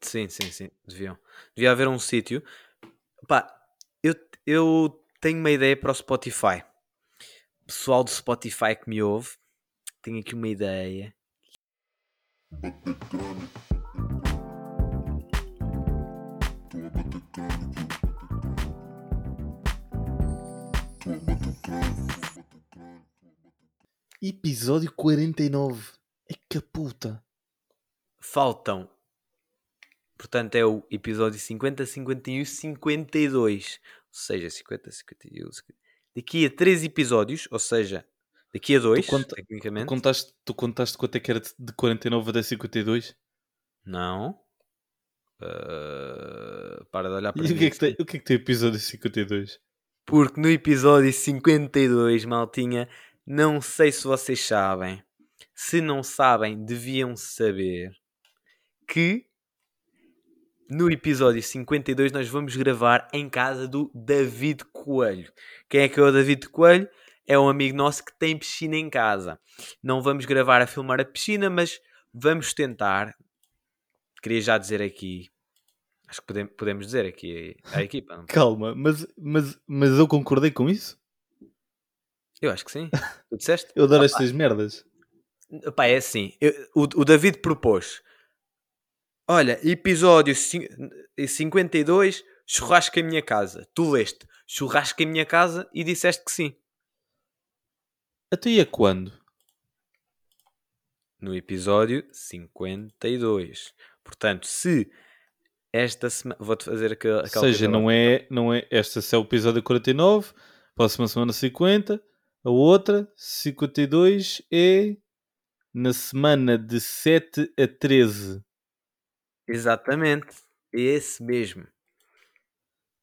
Sim, sim, sim, deviam. Devia haver um sítio. Pá, eu, eu tenho uma ideia para o Spotify. Pessoal do Spotify que me ouve, tenho aqui uma ideia. Episódio 49. É que puta. Faltam. Portanto, é o episódio 50, 51 e 52. Ou seja, 50, 51. 50. Daqui a 3 episódios, ou seja, daqui a 2, conta- tecnicamente. Tu contaste, tu contaste quanto é que era de- de 49 até 52? Não. Ah, para de olhar para E o mim que, é que tem, o que é que tem o episódio 52? Porque no episódio 52, maltinha, não sei se vocês sabem. Se não sabem, deviam saber que no episódio 52 nós vamos gravar em casa do David Coelho. Quem é que é o David Coelho? É um amigo nosso que tem piscina em casa. Não vamos gravar a filmar a piscina, mas vamos tentar. Queria já dizer aqui. Acho que podemos, podemos dizer aqui à equipa. não? Calma, mas, mas, mas eu concordei com isso? Eu acho que sim. Tu disseste? Eu adoro estas merdas. Pá, é assim. eu- o, o David propôs. Olha, episódio cin- 52, churrasco em minha casa. Tu leste churrasco em minha casa e disseste que sim. Até ia quando? No episódio 52. Portanto, se esta semana. Vou-te fazer aquela. Ou seja, não é, não é. Esta é o episódio 49, próxima semana 50, a outra 52 é na semana de 7 a 13. Exatamente. É esse mesmo.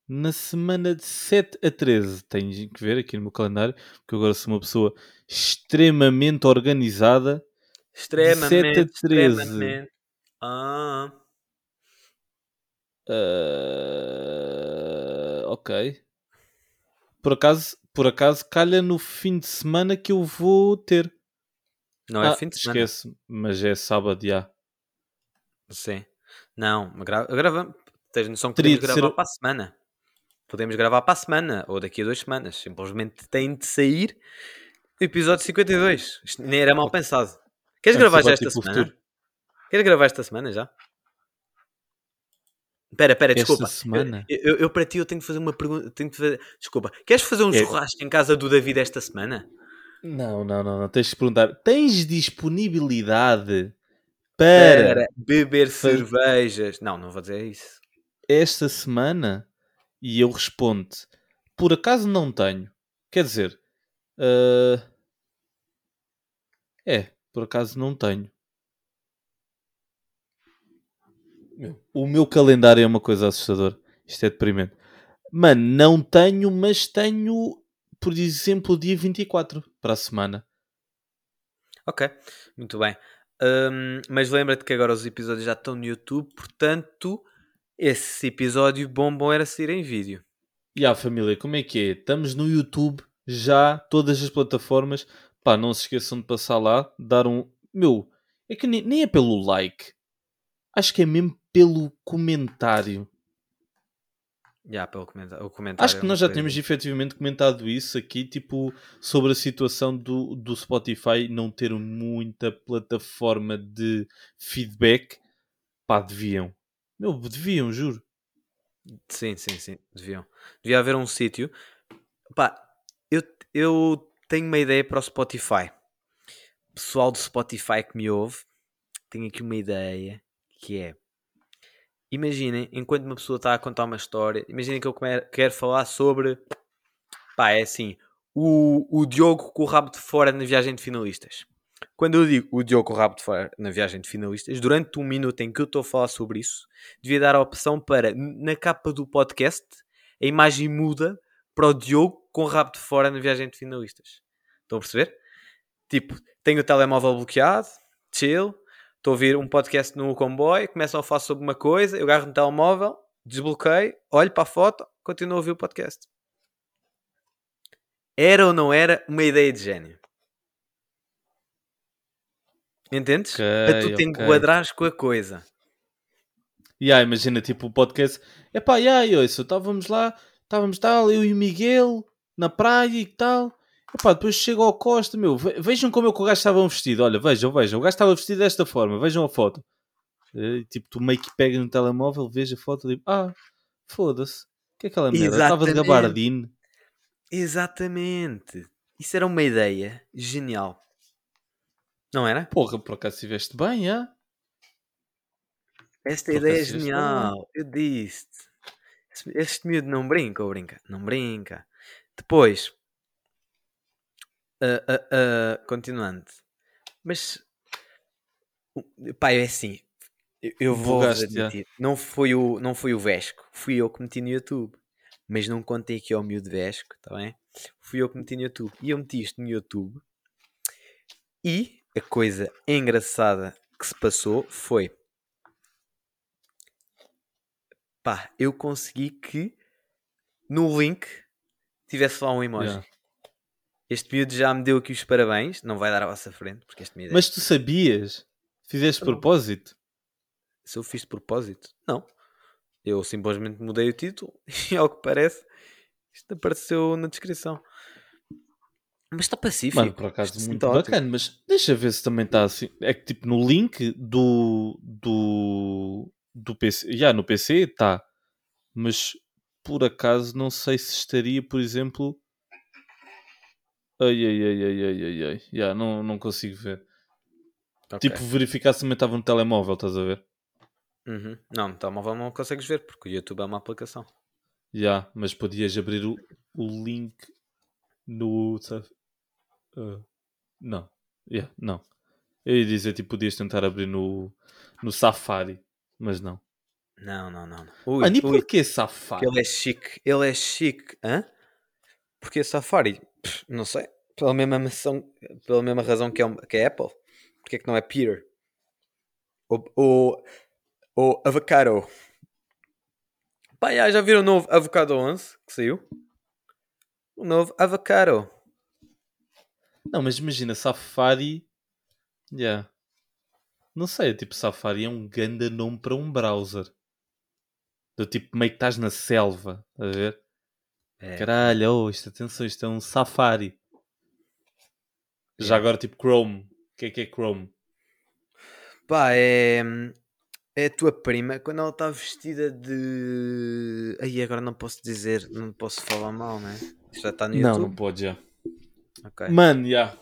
Na semana de 7 a 13, tens que ver aqui no meu calendário, porque agora sou uma pessoa extremamente organizada. Extremamente. 7 a 13. Extremamente. Ah. Ah, ok. Por acaso, por acaso, calha no fim de semana que eu vou ter. Não é ah, fim de semana. esquece, mas é sábado já. Sim. Não, gra gravamos. Tens noção que Teria podemos de gravar ser- para a semana. Podemos gravar para a semana ou daqui a duas semanas. Simplesmente tem de sair episódio 52. Isto nem era mal pensado. Queres Antes gravar já bater esta pelo semana? futuro. Queres gravar esta semana já? Espera, espera, Esta desculpa. semana? Eu, eu, eu para ti eu tenho que fazer uma pergunta. Tenho que fazer... Desculpa. Queres fazer um É. churrasco em casa do David esta semana? Não, não, não, não. Tens de perguntar. Tens disponibilidade para Para beber cervejas. Não, não vou dizer isso. esta semana? E eu respondo por acaso não tenho. Quer dizer, ah, é, por acaso não tenho. O meu calendário é uma coisa assustadora. Isto é deprimente. Mano, não tenho, mas tenho, por exemplo, o dia 24 para a semana. Ok, muito bem. Hum, mas lembra-te que agora os episódios já estão no YouTube, portanto, esse episódio bom bom era sair em vídeo. E a família, como é que é? Estamos no YouTube já, todas as plataformas. Pá, não se esqueçam de passar lá, dar um. Meu, é que nem, nem é pelo like. Acho que é mesmo pelo comentário. Já, pelo comentário. O comentário Acho que é nós já temos efetivamente comentado isso aqui, tipo, sobre a situação do, do Spotify não ter muita plataforma de feedback. Pá, deviam. Meu, deviam, juro. Sim, sim, sim, deviam. Devia haver um sítio. Pá, eu, eu tenho uma ideia para o Spotify. Pessoal do Spotify que me ouve, tenho aqui uma ideia que é. Imaginem, enquanto uma pessoa está a contar uma história, imaginem que eu quero falar sobre. Pá, é assim. O, o Diogo com o rabo de fora na viagem de finalistas. Quando eu digo o Diogo com o rabo de fora na viagem de finalistas, durante um minuto em que eu estou a falar sobre isso, devia dar a opção para, na capa do podcast, a imagem muda para o Diogo com o rabo de fora na viagem de finalistas. Estão a perceber? Tipo, tenho o telemóvel bloqueado, chill, estou a ouvir um podcast no comboio, começam a falar sobre uma coisa, eu agarro no telemóvel, desbloqueio, olho para a foto, continuo a ouvir o podcast. Era ou não era uma ideia de gênio? Entendes? Ok, para tu te ok. enquadrares com a coisa. Yeah, imagina, tipo, o podcast. Epá, yeah, eu, isso, estávamos lá, estávamos tal, eu e o Miguel, na praia e tal. Epá, depois chega ao Costa, meu, ve- vejam como é que o gajo estava vestido. Olha, vejam, vejam, o gajo estava vestido desta forma, vejam a foto. E, tipo, tu meio que pegas no telemóvel, vês a foto e tipo, ah, foda-se, o que é aquela merda? Estava de gabardine. Exatamente. Isso era uma ideia genial. Não era? Porra, por acaso estiveste bem, ah? Esta Por ideia é genial. Eu disse-te. Este miúdo não brinca ou brinca? Não brinca. Depois, ah, ah, continuando. Mas, pá, é assim. Eu, eu vou admitir. Não foi, o, não foi o Vesco. Fui eu que meti no YouTube. Mas não contei aqui ao miúdo Vesco, tá bem? Fui eu que meti no YouTube. E eu meti isto no YouTube. E a coisa engraçada que se passou foi pá, eu consegui que no link tivesse lá um emoji. Yeah. Este miúdo já me deu aqui os parabéns, não vai dar à vossa frente, porque este miúdo é- Mas tu sabias? Fizeste Não. propósito? se eu fiz de propósito, não. Eu simplesmente mudei o título e ao que parece, isto apareceu na descrição. Mas está pacífico. Mano, por acaso, Isto muito está ótimo. bacana, mas deixa ver se também está assim. É que tipo no link do. do. do PC. Já no PC está. Mas por acaso não sei se estaria, por exemplo. Ai ai ai ai ai ai ai. Já, não, não consigo ver. Ok. Tipo, verificar se também estava no telemóvel, estás a ver? Uhum. Não, no telemóvel não consegues ver, porque o YouTube é uma aplicação. Já, mas podias abrir o, o link no. Ah, não. Yeah, não. Eu ia dizer, tipo, podias tentar abrir no, no Safari, mas não. Não, não, não. Ui, Mano, e porquê Safari? ele é chique. Ele é chique. Hã? Porque Safari? Pff, não sei. Pela mesma, mação, pela mesma razão que é, que é Apple. Porque é que não é Peter? Ou, ou, ou Avocado. Pá, já, já viram o novo Avocado 11 que saiu? O novo Avocado. Não, mas imagina, Safari. Yeah. Não sei, tipo, Safari é um ganda nome para um browser. Do tipo, meio que estás na selva, a ver? É. Caralho, oh, isto, atenção, isto é um Safari. Já Yeah. agora, tipo, Chrome. O que é que é Chrome? Pá, é. É a tua prima quando ela está vestida de. Aí agora não posso dizer, não posso falar mal, né? Já está no Não, YouTube. não pode já. Ok. Mano, já.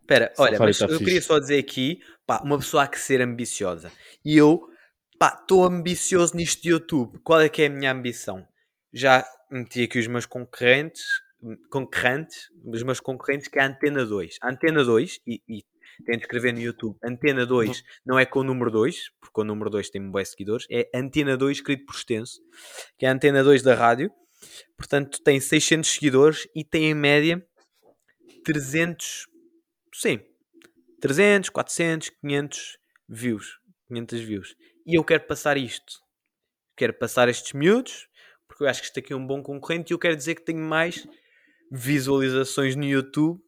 Espera, olha, mas tá eu fixe. queria só dizer aqui, pá, uma pessoa há que ser ambiciosa. E eu, pá, estou ambicioso nisto de YouTube. Qual é que é a minha ambição? Já meti aqui os meus concorrentes, concorrentes, os meus concorrentes, que é a Antena 2. A Antena 2, e, e tem de escrever no YouTube, Antena 2 não é com o número 2, porque o número 2 tem bem seguidores, é Antena 2 escrito por extenso, que é a Antena 2 da rádio. Portanto, tem 600 seguidores e tem em média 300, sim, 300, 400, 500 views, 500 views. E eu quero passar isto. Quero passar estes miúdos, porque eu acho que isto aqui é um bom concorrente e eu quero dizer que tenho mais visualizações no YouTube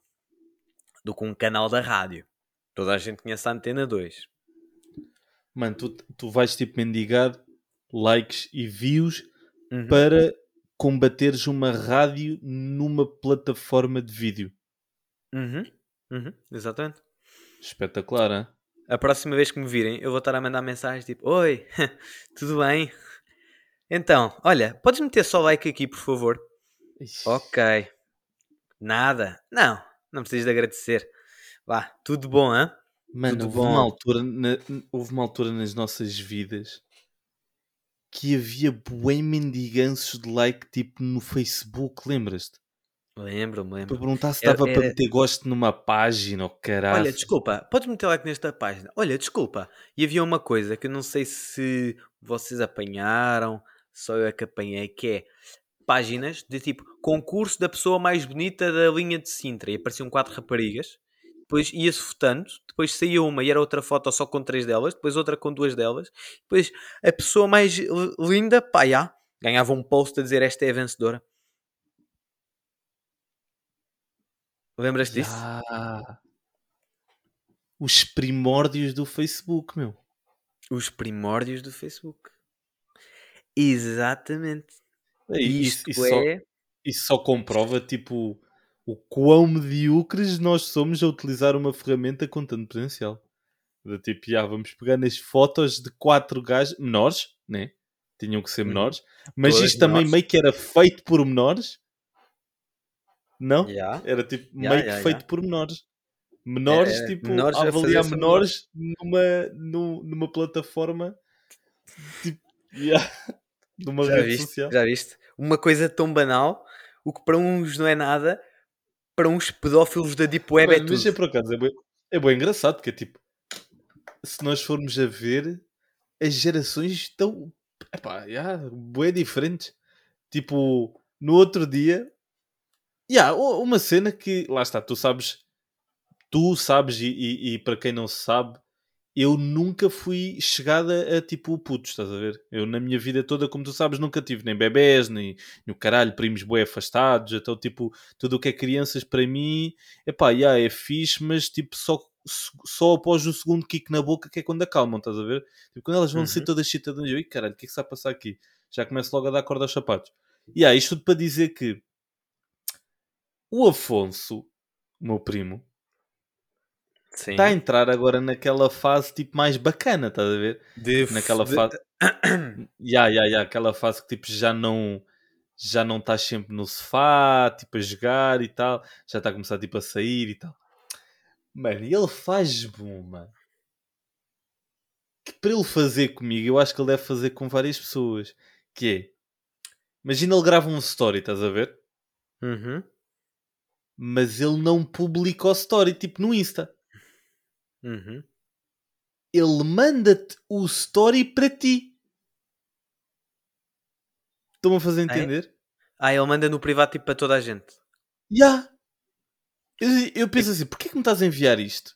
do que um canal da rádio. Toda a gente conhece a Antena 2. Mano, tu, tu vais tipo mendigar likes e views Uhum. para combateres uma rádio numa plataforma de vídeo. Uhum. Uhum. Exatamente. Espetacular, hein? A próxima vez que me virem, eu vou estar a mandar mensagens tipo: Oi, tudo bem? Então, olha, podes meter só like aqui, por favor? Ok. Nada. Não, não precisas de agradecer. Vá, tudo bom, hã? Mano, Tudo houve bom. uma, altura na- houve uma altura nas nossas vidas que havia bué mendiganços de like tipo no Facebook, lembras-te? Lembro-me, Para lembro. perguntar se Era- estava para era- meter gosto numa página ou caralho. Olha, desculpa, podes meter like nesta página. Olha, desculpa. E havia uma coisa que eu não sei se vocês apanharam, só eu é que apanhei, que é páginas de tipo concurso da pessoa mais bonita da linha de Sintra. E apareciam quatro raparigas. Depois ia-se votando, depois saía uma e era outra foto só com três delas, depois outra com duas delas, depois a pessoa mais li- linda, pá, já, ganhava um post a dizer esta é a vencedora. Lembras disso? Já. Os primórdios do Facebook, meu. Os primórdios do Facebook. Exatamente. E isso, isso só, é. isso só comprova, tipo, o quão medíocres nós somos a utilizar uma ferramenta com tanto potencial. De tipo, já, vamos pegar nas fotos de quatro gajos menores, né? Tinham que ser Uhum. menores, mas Todas isto também menores. meio que era feito por menores, não? Já. Era tipo Ya, meio que ya. feito por menores. Menores, Era, tipo, menores a avaliar menores numa, nu- numa plataforma tipo, ya, numa Já rede viste? social. Já viste? Uma coisa tão banal, o que para uns não é nada, para uns pedófilos da Deep Web é Mano, mas tudo. é por acaso, é bem, é bem engraçado, porque é tipo, se nós formos a ver, as gerações estão, epá, já, bem diferentes. Tipo, no outro dia, já, u- uma cena que, lá está, tu sabes, tu sabes, e, e- e para quem não sabe, eu nunca fui chegada a tipo putos, estás a ver? Eu na minha vida toda, como tu sabes, nunca tive nem bebés, nem, nem o caralho, primos bem afastados, então tipo, tudo o que é crianças para mim, epá, já, é fixe, mas tipo, só, só após o segundo kick na boca que é quando acalmam, estás a ver? Tipo, quando elas vão ser Uhum. todas chitadas, eu, "Ih, caralho, o que é que está a passar aqui? Já começo logo a dar corda aos sapatos. E yeah, isto tudo para dizer que o Afonso, meu primo, Sim. está a entrar agora naquela fase tipo mais bacana, estás a ver? De, Naquela de- fase. Ya, ya, ya, aquela fase que tipo já não já não estás sempre no sofá, tipo a jogar e tal, já está a começar tipo a sair e tal. Mano, e ele faz uma que para ele fazer comigo, eu acho que ele deve fazer com várias pessoas, que é imagina ele grava um story, estás a ver? Uhum. Mas ele não publica o story tipo no Insta. Uhum. Ele manda-te o story para ti. Estão-me a fazer é? entender? Ah, ele manda no privado tipo para toda a gente. Ya. Eu, eu penso assim, porquê que me estás a enviar isto?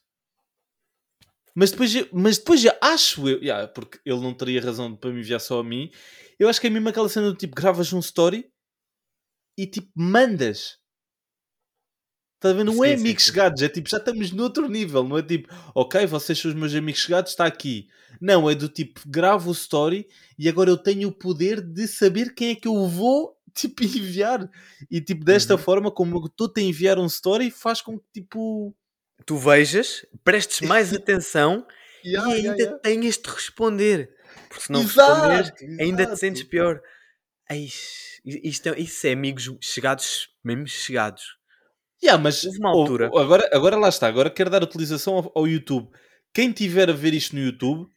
Mas depois, eu- mas depois já acho eu, ya, porque ele não teria razão para me enviar só a mim. Eu acho que é mesmo aquela cena do tipo, gravas um story e tipo, mandas. Estás a ver? Não é Sim, sim, amigos sim. chegados, é tipo, já estamos noutro nível, não é tipo, ok, vocês são os meus amigos chegados, está aqui. Não, é do tipo, gravo o story e agora eu tenho o poder de saber quem é que eu vou, tipo, enviar. E tipo, desta Uhum. forma, como eu estou-te a enviar um story, faz com que tipo. Tu vejas, prestes mais atenção Ya, e ainda ya. tenhas de responder. Porque se não Exato, responderes, ainda te exato. sentes pior. Ai, isto é, isso é amigos chegados, mesmo chegados. Yeah, mas Houve uma altura- ou- agora, agora lá está, agora quero dar utilização ao, ao YouTube. Quem tiver a ver isto no YouTube,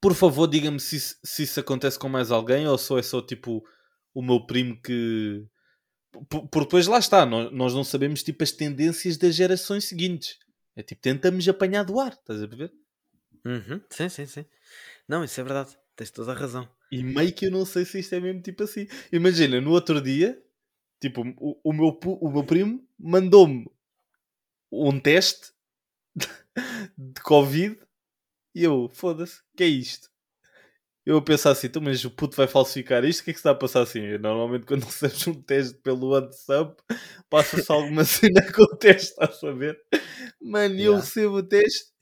por favor, diga-me se, isso- se isso acontece com mais alguém ou só é só tipo o meu primo que. Por- Porque depois lá está, nós, nós não sabemos tipo as tendências das gerações seguintes. É tipo, tentamos apanhar do ar, estás a ver? Uhum, Sim, sim, sim. Não, isso é verdade. Tens toda a razão. E meio que eu não sei se isto é mesmo tipo assim. Imagina, no outro dia, tipo, o, o, meu, o meu primo mandou-me um teste de Covid e eu, foda-se, que é isto? Eu a pensar assim, então, mas o puto vai falsificar isto? O que é que se está a passar assim? Eu, normalmente quando recebes um teste pelo WhatsApp, passa-se alguma cena com o teste, estás a ver? Mano, e eu Yeah. recebo o teste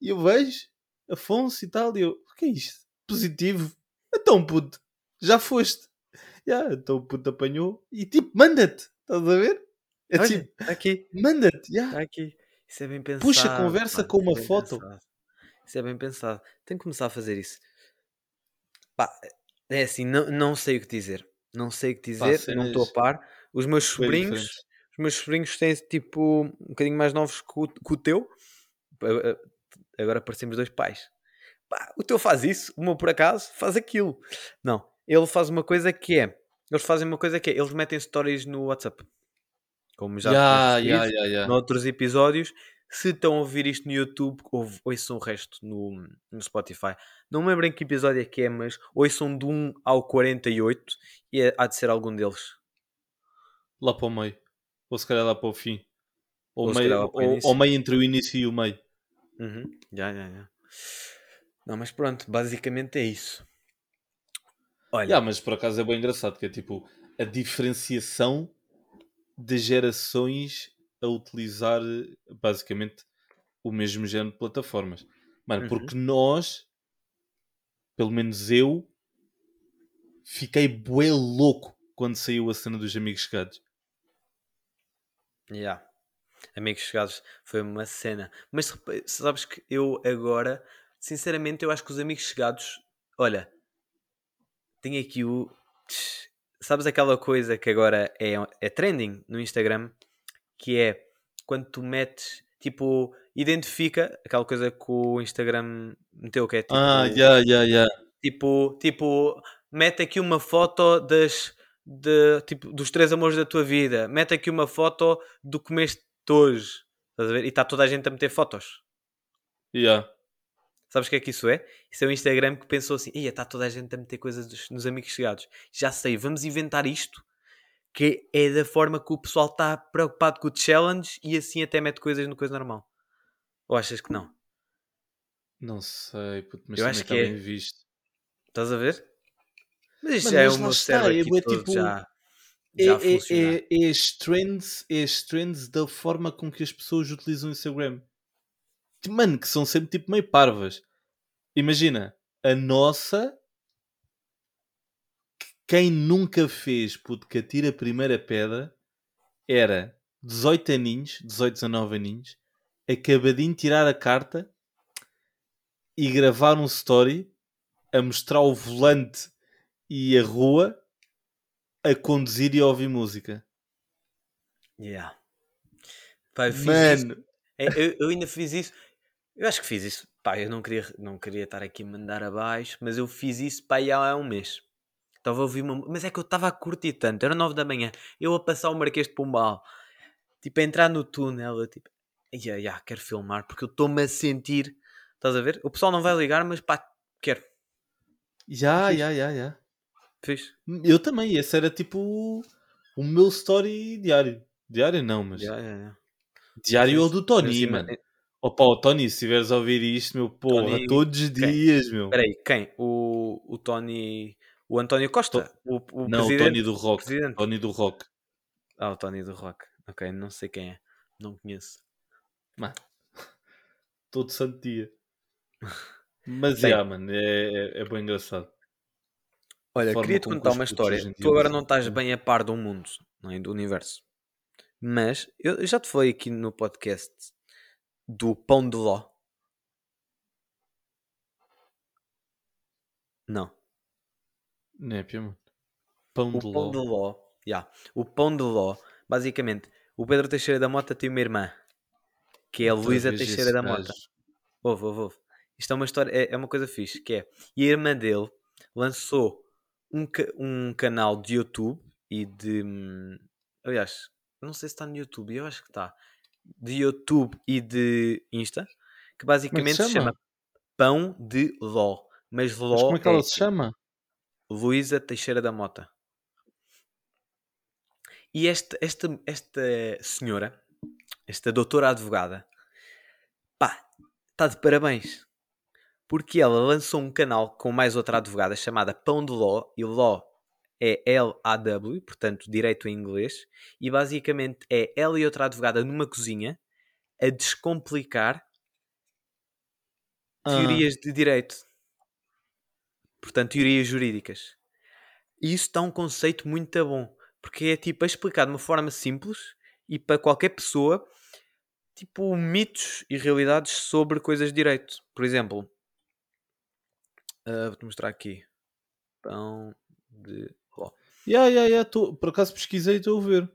e eu vejo Afonso e tal, e eu, o que é isto? Positivo? Então, puto, já foste. Yeah, então o puto apanhou e tipo, manda-te, estás a ver? É Olha, tipo, está aqui, manda-te, yeah. está aqui. Isso é bem pensado. Puxa a conversa pá, com é uma bem foto. pensado. Isso é bem pensado. Tenho que começar a fazer isso. Pá, é assim, não, não sei o que dizer. Não sei o que dizer, não estou a par. Os meus sobrinhos, os meus sobrinhos têm tipo um bocadinho mais novos que o, que o teu. A- Agora parecemos dois pais. Pá, o teu faz isso, o meu por acaso faz aquilo. Não, ele faz uma coisa que é. Eles fazem uma coisa que é, eles metem stories no WhatsApp. Como já ya, referido ya, ya. noutros episódios. Se estão a ouvir isto no YouTube, ouve- ouçam o resto no, no Spotify. Não me lembro em que episódio é que é, mas ouçam de 1 ao 48 e é- há de ser algum deles. Lá para o meio. Ou se calhar lá para o fim. Ou, Ou meio, ou, ou meio entre o início e o meio. Uhum. Já, já, já. Não, mas pronto, basicamente é isso. Olha, Ya, mas por acaso é bem engraçado, que é tipo a diferenciação de gerações a utilizar basicamente o mesmo género de plataformas. Mano, Uhum. porque nós, pelo menos eu, fiquei bué louco quando saiu a cena dos amigos chegados. Yeah. Amigos chegados foi uma cena. Mas sabes que eu agora, sinceramente, eu acho que os amigos chegados, olha, tem aqui o. Sabes aquela coisa que agora é, é trending no Instagram? Que é quando tu metes, tipo, identifica aquela coisa que o Instagram meteu, que é tipo. Ah, já, já, já. Tipo, tipo, mete aqui uma foto das, de, tipo, dos três amores da tua vida. Mete aqui uma foto do que comeste hoje. Estás a ver? E está toda a gente a meter fotos. Já. Sabes o que é que isso é? Isso é o Instagram que pensou assim: ia, está toda a gente a meter coisas dos, nos amigos chegados. Já sei, vamos inventar isto. Que é da forma que o pessoal está preocupado com o challenge e assim até mete coisas no coisa normal. Ou achas que não? Não sei, puto, mas Eu acho está que é- bem visto. Estás a ver? Mas isto já é o meu cérebro é aqui bué todo tipo- já, É, é, é, é as trends, é as trends da forma com que as pessoas utilizam o Instagram. Tipo, Mano, que são sempre tipo meio parvas. Imagina, a nossa. Quem nunca fez, puto, que atira a primeira pedra era 18 aninhos, 18, 19 aninhos, acabadinho de tirar a carta e gravar um story a mostrar o volante e a rua a conduzir e a ouvir música. Yeah. Pá, eu fiz isso. Mano, É, Eu, eu ainda fiz isso. Eu acho que fiz isso. Pá, eu não queria, não queria estar aqui a mandar abaixo, mas eu fiz isso pá, há um mês. Estava a ouvir uma. Mas é que eu estava a curtir tanto. Era 9 da manhã. Eu a passar o Marquês de Pombal. Tipo, a entrar no túnel. Eu tipo, yeah, yeah, quero filmar porque eu estou-me a sentir. Estás a ver? O pessoal não vai ligar, mas pá, quero. já, já, já, já. Fiz. Eu também, esse era tipo o meu story diário. Diário não, mas Yeah, yeah, yeah. diário o Fiz. do Tony, mano. Opa, o Tony, se estiveres a ouvir isto, meu porra, Tony, todos os dias, meu. Espera aí, quem? O, o Tony. O António Costa? O, o não, o presidente? Tony do Rock. presidente. Tony do Rock. Ah, o Tony do Rock. Ok, não sei quem é. Não conheço. Mano, todo santo dia. Mas, Bem. já, mano, é, é, é bem engraçado. Olha, queria-te contar uma história. Tu agora não estás né? bem a par do mundo, não é? do universo. Mas eu já te falei aqui no podcast do pão de ló. Não. Népia, mano. Pão O de pão ló. de ló. Yeah. O pão de ló, basicamente, o Pedro Teixeira da Mota tem uma irmã, que é a Luísa Teixeira da. Mota. Ouve, ouve, ouve. Isto é uma história, é, é uma coisa fixe, que é, e a irmã dele lançou um, um canal de YouTube e de, hum, aliás, não sei se está no YouTube, eu acho que está, de YouTube e de Insta, que basicamente se chama chama? Pão de Ló, mas Ló Mas como é que ela é se chama? Luísa Teixeira da Mota. E esta, esta, esta senhora, esta doutora advogada, pá, está de parabéns. Porque ela lançou um canal com mais outra advogada chamada Pão de Ló, e Ló é L-A-W, portanto, direito em inglês, e basicamente é ela e outra advogada numa cozinha a descomplicar Ah, teorias de direito. Portanto, teorias jurídicas. E isso dá um conceito muito bom. Porque é tipo, é explicado de uma forma simples e para qualquer pessoa, tipo, mitos e realidades sobre coisas de direito. Por exemplo, ah, vou-te mostrar aqui. Pão de. Yeah, yeah, yeah, tô- por acaso pesquisei e estou a ver.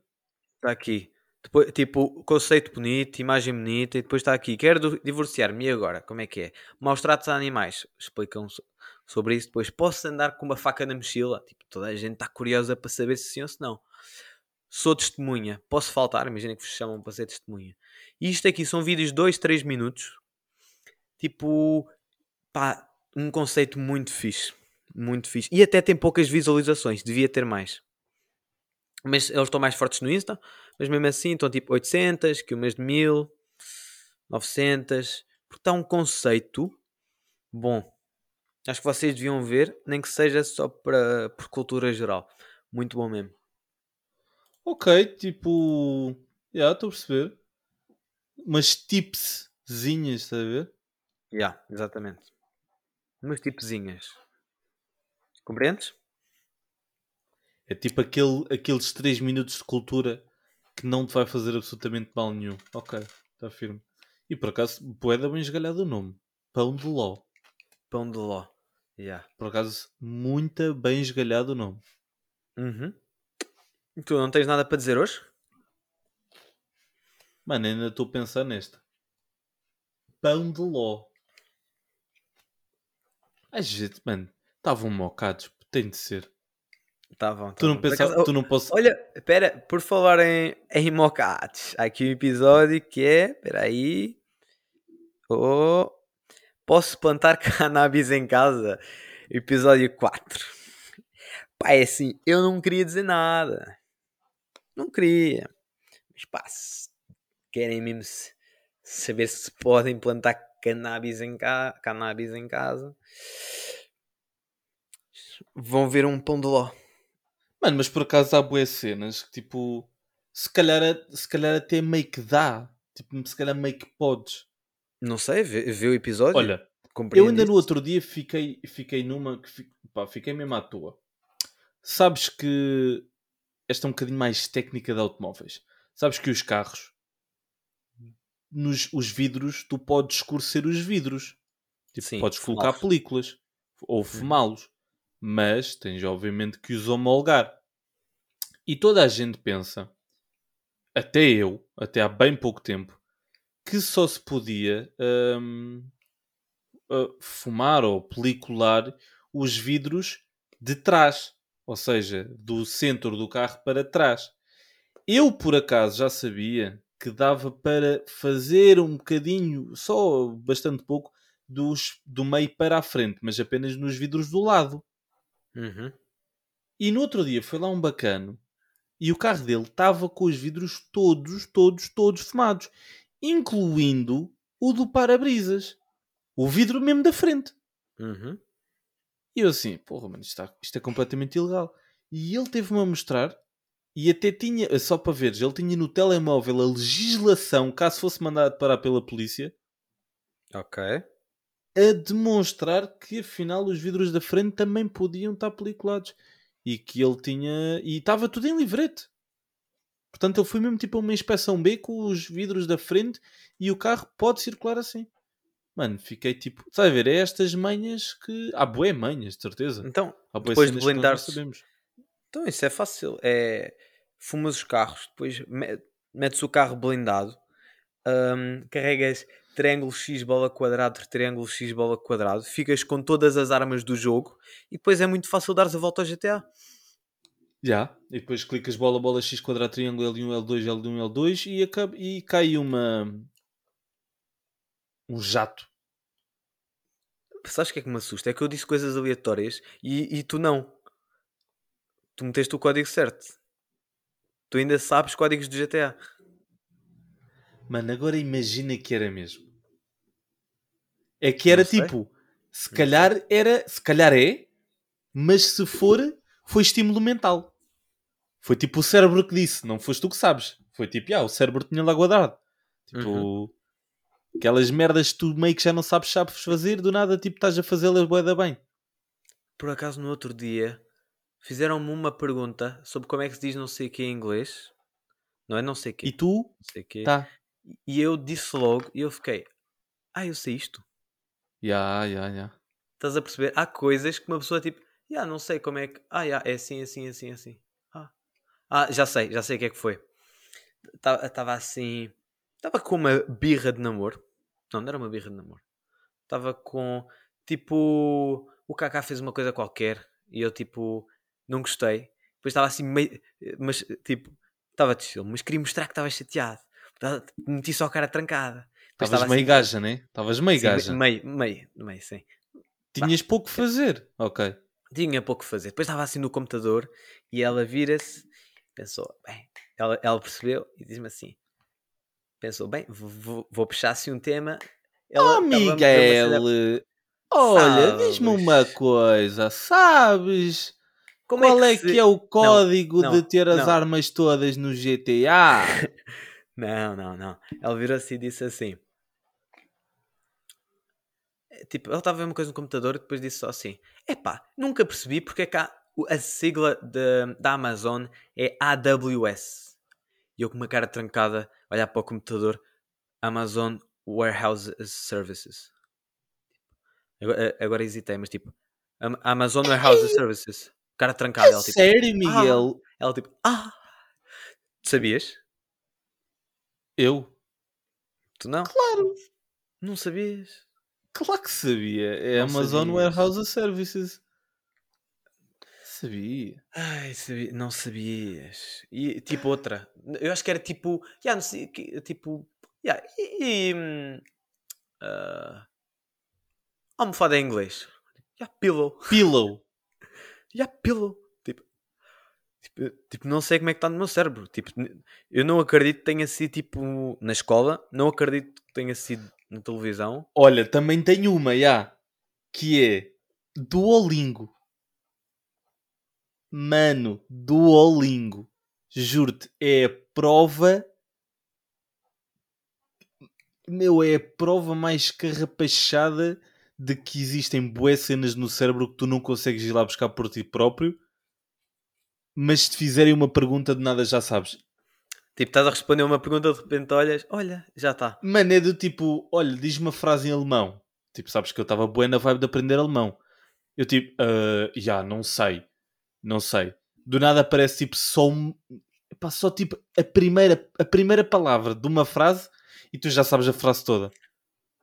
Está aqui. Depois, tipo, conceito bonito, imagem bonita, e depois está aqui. Quero divorciar-me agora? Como é que é? Maus tratos a animais. Explicam so- sobre isso. Depois, posso andar com uma faca na mochila? Tipo, toda a gente está curiosa para saber se sim ou se não. Sou testemunha. Posso faltar? Imagina que vos chamam para ser testemunha. E isto aqui são vídeos de 2, 3 minutos. Tipo, pá, um conceito muito fixe. Muito fixe. E até tem poucas visualizações. Devia ter mais. Mas eles estão mais fortes no Insta. Mas mesmo assim estão tipo 800, que o mês de 1000, 900. Porque está um conceito bom. Acho que vocês deviam ver, nem que seja só para, por cultura geral. Muito bom mesmo. Ok, tipo. Já, estou a perceber. Umas tipszinhas, estás a ver? Já, exatamente. Umas tipezinhas. Compreendes? É tipo aquele, aqueles 3 minutos de cultura que não te vai fazer absolutamente mal nenhum. Ok, está firme. E por acaso, poeda bem esgalhado o nome. Pão de Ló. Pão de ló. Yeah. Por acaso, muito bem esgalhado o nome. Uhum. Tu não tens nada para dizer hoje? Mano, ainda estou a pensar nesta. Pão de Ló. Ai, gente, mano, estavam mocados. Tem de ser. Tá Tu não, bom. Por pensa, acaso- tu não posso. Olha, espera, por falar em, em mocates, há aqui um episódio que é, espera aí, oh, posso plantar cannabis em casa? Episódio 4. Pá, é assim, eu não queria dizer nada, não queria, mas pá, querem mesmo saber se podem plantar cannabis em, ca... cannabis em casa, vão ver um pão de ló. Mano, mas por acaso há boas cenas que tipo. Se calhar, se calhar até meio que dá. Tipo, se calhar meio que podes. Não sei, vê, vê o episódio. Olha, eu ainda no outro dia fiquei, fiquei numa que pá, fiquei mesmo à toa. Sabes que esta é um bocadinho mais técnica de automóveis. Sabes que os carros, nos os vidros, tu podes escurecer os vidros. Tipo, Sim, podes colocar fumá-los. películas ou fumá-los, mas tens obviamente que os homologar. E toda a gente pensa, até eu, até há bem pouco tempo, que só se podia hum, uh, fumar ou pelicular os vidros de trás, ou seja, do centro do carro para trás. Eu, por acaso, já sabia que dava para fazer um bocadinho, só bastante pouco, dos, do meio para a frente, mas apenas nos vidros do lado. Uhum. E no outro dia foi lá um bacano e o carro dele estava com os vidros todos, todos, todos fumados, incluindo o do para-brisas. O vidro mesmo da frente. Uhum. E eu assim, porra, mano, isto, está- isto é completamente ilegal. E ele teve-me a mostrar, e até tinha, só para veres, ele tinha no telemóvel a legislação, caso fosse mandado parar pela polícia, Ok. A demonstrar que afinal os vidros da frente também podiam estar peliculados. E que ele tinha. E estava tudo em livrete. Portanto, ele foi mesmo tipo a uma inspeção B com os vidros da frente e o carro pode circular assim. Mano, fiquei tipo. Sabe a ver? É estas manhas que. Há boé manhas, de certeza. Então, depois de blindar-se- sabemos. então isso é fácil. É fumas os carros, depois me- metes o carro blindado, hum, carregas triângulo X bola quadrado, triângulo X bola quadrado, ficas com todas as armas do jogo e depois é muito fácil dares a volta ao GTA. Já. E depois clicas bola, bola, X quadrado, triângulo, L1, L2, L1, L2 e, acaba, e cai uma. Um jato. Sabes o que é que me assusta? É que eu disse coisas aleatórias e, e tu não. Tu meteste o código certo. Tu ainda sabes códigos do GTA. Mano, agora imagina que era mesmo. É que era tipo, se calhar era, se calhar é, mas se for, foi estímulo mental. Foi tipo o cérebro que disse, não foste tu que sabes. Foi tipo, ah, o cérebro tinha lá guardado. Tipo, Uhum. aquelas merdas que tu meio que já não sabes, sabes fazer, do nada, tipo, estás a fazê-las bué da bem. Por acaso, no outro dia, fizeram-me uma pergunta sobre como é que se diz não sei o que em inglês. Não é não sei o que. E tu, Não sei o quê. tá. E eu disse logo, e eu fiquei, ah, eu sei isto. Ya, ya, ya. Estás a perceber? Há coisas que uma pessoa tipo, ah, não sei como é que. Ah, yeah, é assim, assim, assim, assim. Ah. ah, já sei, já sei o que é que foi. Estava assim. Estava com uma birra de namoro. Não, não era uma birra de namoro. Estava com. Tipo. O Kaká fez uma coisa qualquer e eu, tipo, não gostei. Depois estava assim meio. Mas, tipo, estava de chill, mas queria mostrar que estava chateado. Meti só a cara trancada. Estavas estava meio assim- gaja, né? Estavas meio Sim, gaja. meio, meio, meio, sim. Tinhas pouco que fazer. Ok. tinha pouco fazer. Depois estava assim no computador e ela vira-se, pensou, bem, ela, ela percebeu e diz-me assim: pensou, bem, vou, vou, puxar assim um tema. Ela, Oh, Miguel, olha, diz-me uma coisa, sabes? Como Qual é que, se- é o código não, de ter as não. armas todas no GTA? Não, não, não. Ela virou-se e disse assim: É, Tipo, ela estava a ver uma coisa no computador e depois disse só assim: Epá, nunca percebi porque é que há a sigla de- da Amazon é AWS. E eu com uma cara trancada, olhar para o computador, Amazon Warehouse Services. Agora, agora hesitei, mas tipo, Am- Amazon Warehouse Services. Cara trancada, ela tipo, Sério, Miguel? ela tipo, ah! Sabias? Eu? Tu não? Claro. Não sabias? Claro que sabia. É Não Amazon. Warehouse Services. Sabia. Ai, sabi- não sabias. E tipo outra. Eu acho que era tipo. Yeah, não sei, tipo. Yeah, e. e, ah, almofada em inglês. Yeah, pillow. Pillow. Yeah, pillow. Tipo, tipo, tipo, não sei como é que está no meu cérebro. Tipo, eu não acredito que tenha sido tipo na escola. Não acredito que tenha sido na televisão. Olha, também tenho uma, já. Que é Duolingo. Mano, Duolingo. Juro-te, é a prova. Meu, é a prova mais carrapachada de que existem boas cenas no cérebro que tu não consegues ir lá buscar por ti próprio. Mas se te fizerem uma pergunta de nada já sabes. Tipo, estás a responder uma pergunta, de repente olhas, olha, já está. Mano, é do tipo, olha, diz-me uma frase em alemão. Tipo, sabes que eu estava bué na vibe de aprender alemão. Eu tipo, "Ah, já, não sei. Não sei. Do nada aparece tipo só um... Epá, só tipo a primeira, a primeira palavra de uma frase e tu já sabes a frase toda.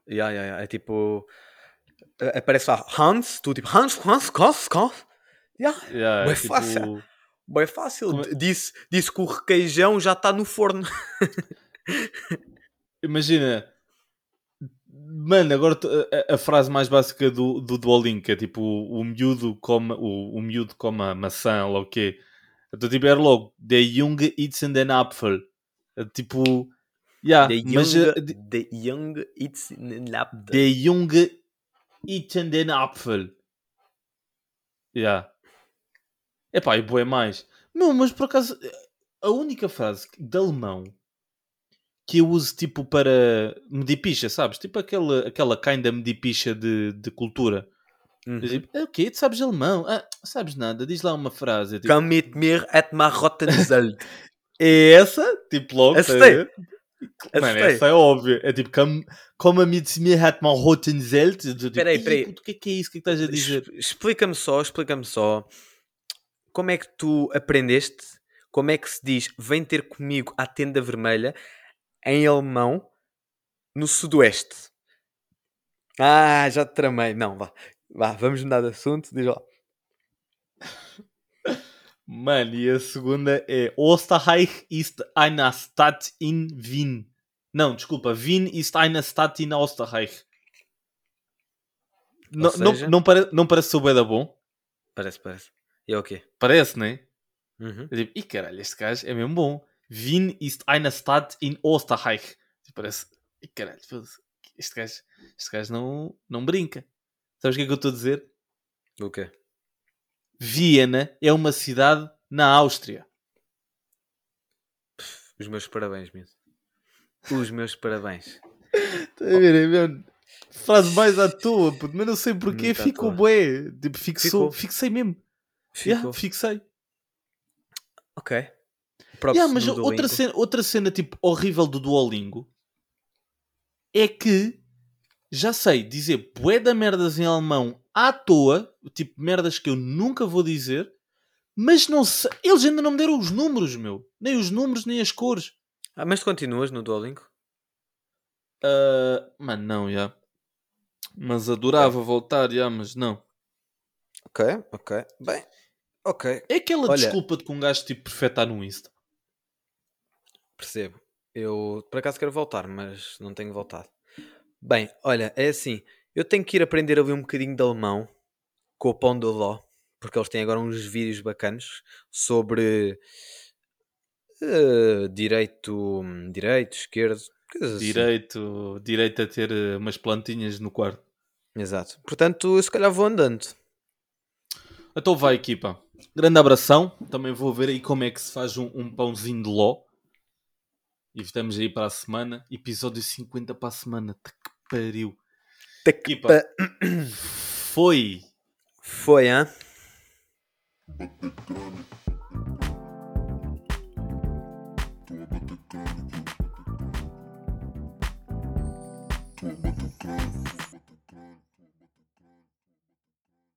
Yeah, yeah, yeah. É tipo. Aparece lá Hans, tu tipo Hans, Hans, Hans, Hans. Yeah, Yeah, é tipo, fácil. Bem fácil. Como é- Disse, disse que o requeijão já está no forno. Imagina, mano, agora a, a frase mais básica do, do Duolingo que é tipo o, o miúdo come o, o miúdo come a maçã ou o quê. Então tipo era logo Der Junge eats den Apfel. É, Tipo, yeah, The mas young, uh, de- the young eats lap. Der Junge eats den Apfel. Yeah. Epá, e boé mais. Não, mas por acaso a única frase de alemão que eu uso tipo para medir picha, sabes? Tipo aquela, aquela kinda medir picha de, de cultura. Uhum. Eu tipo, o quê? Tu sabes alemão? Ah, sabes nada, diz lá uma frase. Eu, tipo, Come mit mir my Rottenzelt. é essa? Tipo logo. Acertei. tá? Mano, essa é óbvia. É tipo, como a mit mir hat man roten Zelt. Tipo, Peraí, "Ih, peraí. O que é que é isso? O que é que estás a dizer? Explica-me só, explica-me só. Como é que tu aprendeste? Como é que se diz vem ter comigo à tenda vermelha em alemão no sudoeste? Ah, já te tramei. Não, vá. Vá, vamos mudar de assunto. Diz lá. Mano, e a segunda é Österreich ist eine Stadt in Wien. Não, desculpa, Wien ist eine Stadt in Österreich. Não, não, seja? não, pare, não parece ser o bué da bom? Parece, parece. E é o quê? Parece, né? Uhum. Eu digo, e caralho, este gajo é mesmo bom. Wien ist eine Stadt in Österreich. Parece, e caralho, este gajo, este gajo não, não brinca. Sabes o que é que eu estou a dizer? O quê? Viena é uma cidade na Áustria. Os meus parabéns, mesmo. Os meus parabéns. Está a ver, é mesmo. Frase mais à toa, puto, mas não sei porquê, ficou bué. Tipo, fixou, fixei mesmo. Ficou. Yeah, fixei. Ok. Yeah, mas outra cena, outra cena, tipo, horrível do Duolingo é que já sei dizer bué da merdas em alemão à toa, tipo, merdas que eu nunca vou dizer, mas não sei, eles ainda não me deram os números, meu. Nem os números, nem as cores. Ah, mas tu continuas no Duolingo? Ah, mano, não, já. Mas adorava voltar, já, mas não. Ok, ok. Bem, ok. É aquela Olha- desculpa de que um gajo tipo perfeita no Insta. Percebo. Eu por acaso quero voltar, mas não tenho voltado. Bem, olha, é assim. Eu tenho que ir aprender ali um bocadinho de alemão com o Pão do Ló, porque eles têm agora uns vídeos bacanos sobre eh, direito, direito, esquerdo, coisas assim. Direito, direito a ter eh, umas plantinhas no quarto. Exato. Portanto, eu se calhar vou andando. Então vai, equipa. Grande abração. Também vou ver aí como é que se faz um, um pãozinho de ló. E estamos aí para a semana. Episódio 50 para a semana. Tá que pariu. Equipa. Foi. Foi, hein? bater crânio. Tô